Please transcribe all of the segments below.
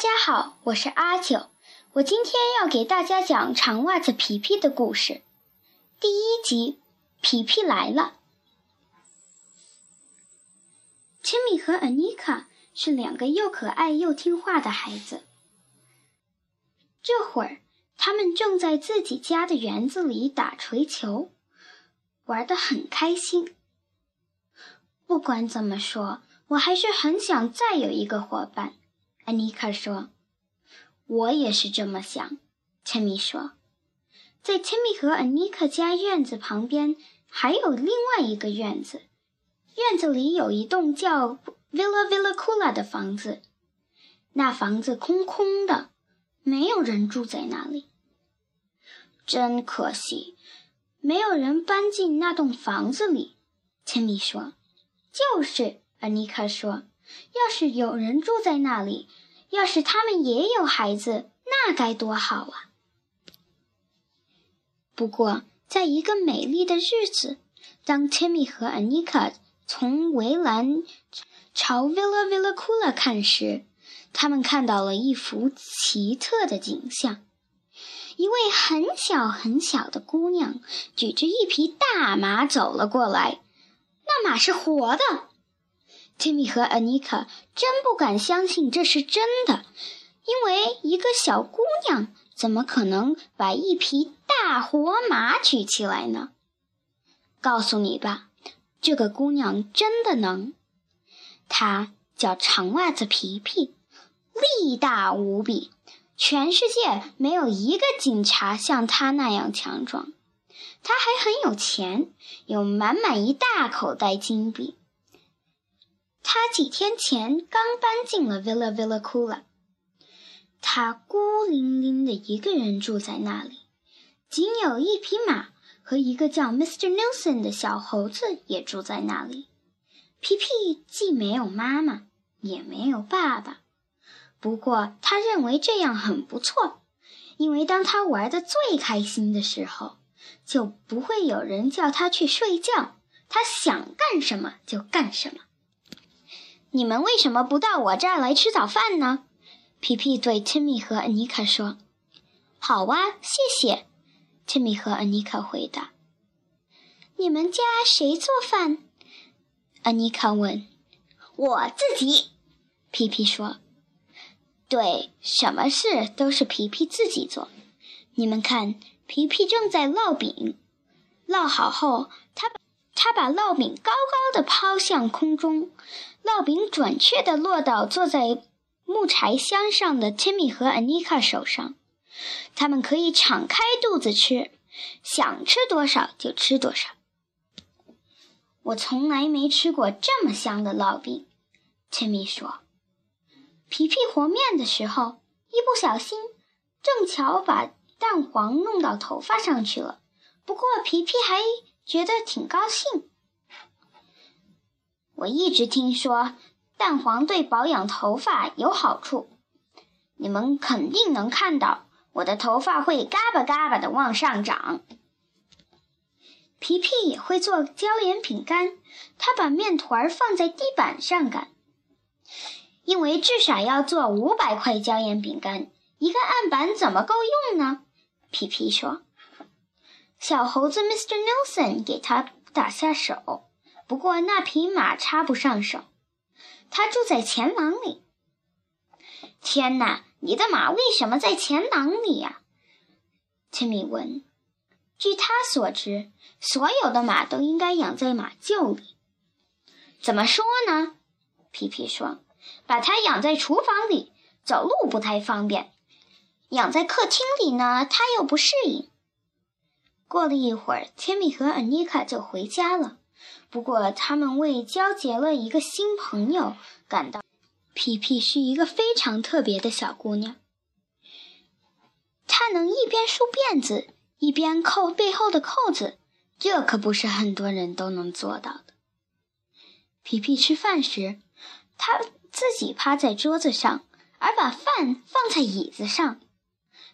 大家好，我是阿九。我今天要给大家讲长袜子皮皮的故事。第一集，皮皮来了。千米和安妮卡是两个又可爱又听话的孩子。这会儿，他们正在自己家的园子里打锤球，玩得很开心。不管怎么说，我还是很想再有一个伙伴。安妮卡说：“我也是这么想。”千米说：“在千米和安妮卡家院子旁边还有另外一个院子，院子里有一栋叫 Villa Villa Kula 的房子，那房子空空的，没有人住在那里。真可惜，没有人搬进那栋房子里。”千米说：“就是。”安妮卡说。要是有人住在那里，要是他们也有孩子，那该多好啊！不过，在一个美丽的日子，当 Timmy 和 Anika 从围栏朝 Villa Villa Kula 看时，他们看到了一幅奇特的景象：一位很小很小的姑娘举着一匹大马走了过来，那马是活的。Timmy 和 Anika 真不敢相信这是真的，因为一个小姑娘怎么可能把一匹大活马举起来呢？告诉你吧，这个姑娘真的能。她叫长袜子皮皮，力大无比，全世界没有一个警察像她那样强壮。她还很有钱，有满满一大口袋金币。他几天前刚搬进了 Villa Villa Kula，他孤零零的一个人住在那里，仅有一匹马和一个叫 Mr. Nelson 的小猴子也住在那里。皮皮既没有妈妈，也没有爸爸，不过他认为这样很不错，因为当他玩的最开心的时候，就不会有人叫他去睡觉，他想干什么就干什么。你们为什么不到我这儿来吃早饭呢？皮皮对 Timmy 和 Anika 说：“好啊，谢谢。”Timmy 和 Anika 回答。“你们家谁做饭？”Anika 问。“我自己。”皮皮说。“对，什么事都是皮皮自己做。你们看，皮皮正在烙饼，烙好后，他把他把烙饼高高的抛向空中。”烙饼准确的落到坐在木柴箱上的 Timmy 和 Anika 手上，他们可以敞开肚子吃，想吃多少就吃多少。我从来没吃过这么香的烙饼，Timmy 说。皮皮和面的时候，一不小心，正巧把蛋黄弄到头发上去了。不过皮皮还觉得挺高兴。我一直听说蛋黄对保养头发有好处，你们肯定能看到我的头发会嘎巴嘎巴的往上涨。皮皮也会做椒盐饼干，他把面团放在地板上擀，因为至少要做五百块椒盐饼干，一个案板怎么够用呢？皮皮说。小猴子 Mr. Nelson 给他打下手。不过那匹马插不上手，它住在前廊里。天哪，你的马为什么在前廊里呀？千米问。据他所知，所有的马都应该养在马厩里。怎么说呢？皮皮说：“把它养在厨房里，走路不太方便；养在客厅里呢，它又不适应。”过了一会儿，千米和安妮卡就回家了。不过，他们为交结了一个新朋友感到。皮皮是一个非常特别的小姑娘，她能一边梳辫子一边扣背后的扣子，这可不是很多人都能做到的。皮皮吃饭时，她自己趴在桌子上，而把饭放在椅子上。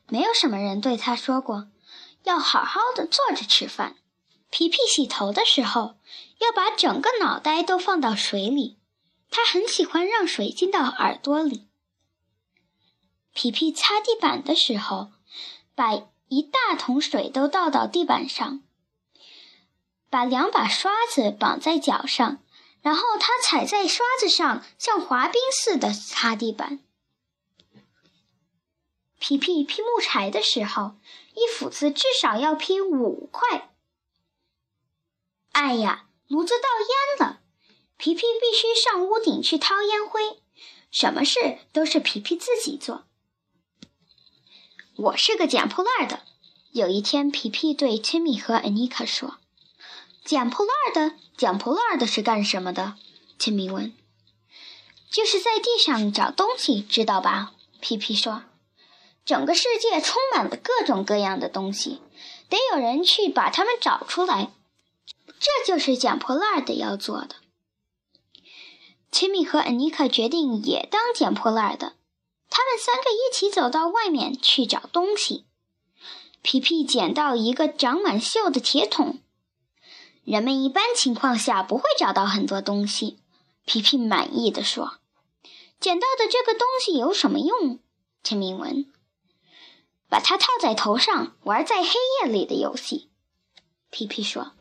没有什么人对她说过，要好好的坐着吃饭。皮皮洗头的时候，要把整个脑袋都放到水里。他很喜欢让水进到耳朵里。皮皮擦地板的时候，把一大桶水都倒到地板上，把两把刷子绑在脚上，然后他踩在刷子上，像滑冰似的擦地板。皮皮劈木柴的时候，一斧子至少要劈五块。哎呀，炉子倒烟了，皮皮必须上屋顶去掏烟灰。什么事都是皮皮自己做。我是个捡破烂的。有一天，皮皮对 Timmy 和 Anika 说：“捡破烂的，捡破烂的是干什么的？”Timmy 问。“就是在地上找东西，知道吧？”皮皮说。“整个世界充满了各种各样的东西，得有人去把它们找出来。这就是捡破烂的要做的。”切米和 Anika 决定也当捡破烂的。他们三个一起走到外面去找东西。皮皮捡到一个长满锈的铁桶。人们一般情况下不会找到很多东西。皮皮满意的说：“捡到的这个东西有什么用？”Timmy 问。“把它套在头上，玩在黑夜里的游戏。”皮皮说。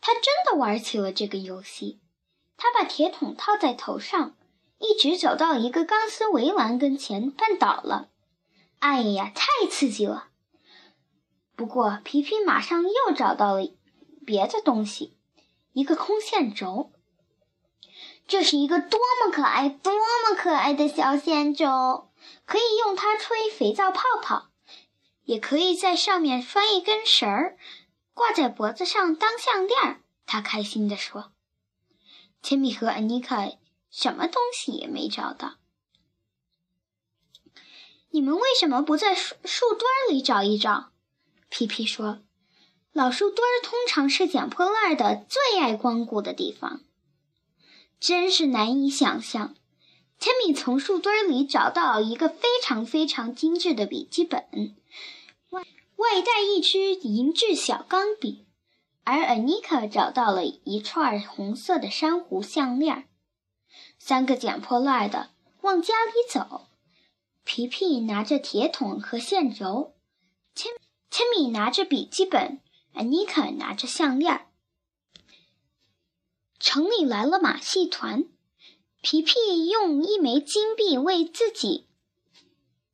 他真的玩起了这个游戏。他把铁桶套在头上，一直走到一个钢丝围栏跟前，绊倒了。哎呀，太刺激了！不过皮皮马上又找到了别的东西，一个空线轴。这是一个多么可爱、多么可爱的小线轴！可以用它吹肥皂泡泡，也可以在上面拴一根绳儿，挂在脖子上当项链。他开心地说。千米和安妮卡什么东西也没找到。你们为什么不在树树墩里找一找？皮皮说：“老树墩通常是捡破烂的最爱光顾的地方。”真是难以想象。千米从树堆里找到一个非常非常精致的笔记本，外外带一支银质小钢笔。而 Anika 找到了一串红色的珊瑚项链。三个捡破烂的往家里走。皮皮拿着铁桶和线轴，千千米拿着笔记本，Anika 拿着项链。城里来了马戏团，皮皮用一枚金币为自己、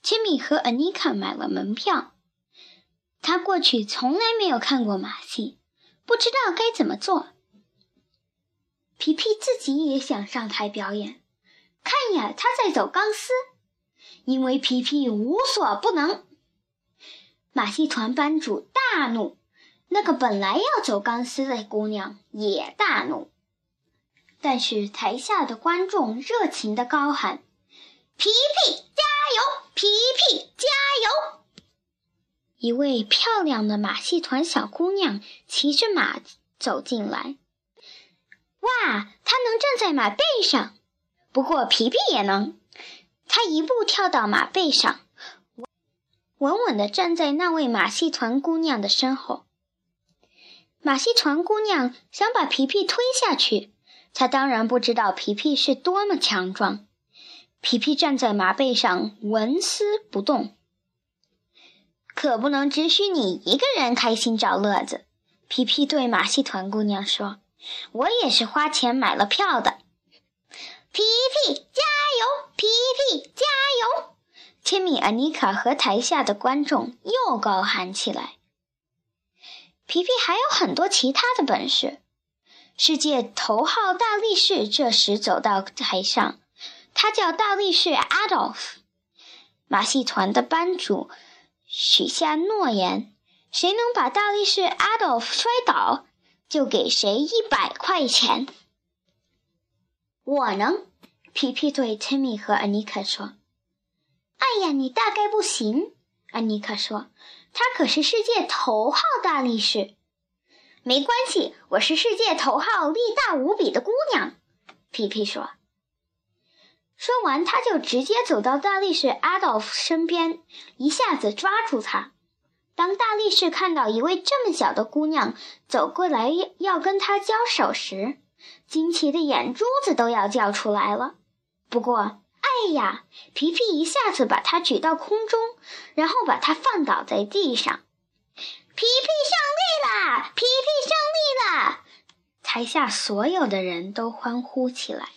杰米和安妮卡买了门票。他过去从来没有看过马戏。不知道该怎么做。皮皮自己也想上台表演，看呀，他在走钢丝，因为皮皮无所不能。马戏团班主大怒，那个本来要走钢丝的姑娘也大怒。但是台下的观众热情的高喊：“皮皮加油！皮皮加油！”一位漂亮的马戏团小姑娘骑着马走进来。哇，她能站在马背上，不过皮皮也能。她一步跳到马背上，稳稳地站在那位马戏团姑娘的身后。马戏团姑娘想把皮皮推下去，他当然不知道皮皮是多么强壮。皮皮站在马背上，纹丝不动。可不能只许你一个人开心找乐子，皮皮对马戏团姑娘说：“我也是花钱买了票的。”皮皮加油！皮皮加油！千米、安妮卡和台下的观众又高喊起来。皮皮还有很多其他的本事。世界头号大力士这时走到台上，他叫大力士 Adolf。马戏团的班主。许下诺言，谁能把大力士 Adolf 摔倒，就给谁一百块钱。我能，皮皮对 Timmy 和 Anika 说：“哎呀，你大概不行。”Anika 说：“他可是世界头号大力士。”没关系，我是世界头号力大无比的姑娘。皮皮说。说完，他就直接走到大力士阿道夫身边，一下子抓住他。当大力士看到一位这么小的姑娘走过来要跟他交手时，惊奇的眼珠子都要叫出来了。不过，哎呀！皮皮一下子把它举到空中，然后把它放倒在地上。皮皮笑台下所有的人都欢呼起来。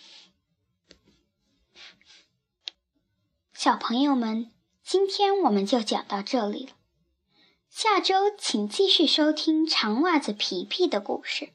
小朋友们，今天我们就讲到这里了。下周请继续收听长袜子皮皮的故事。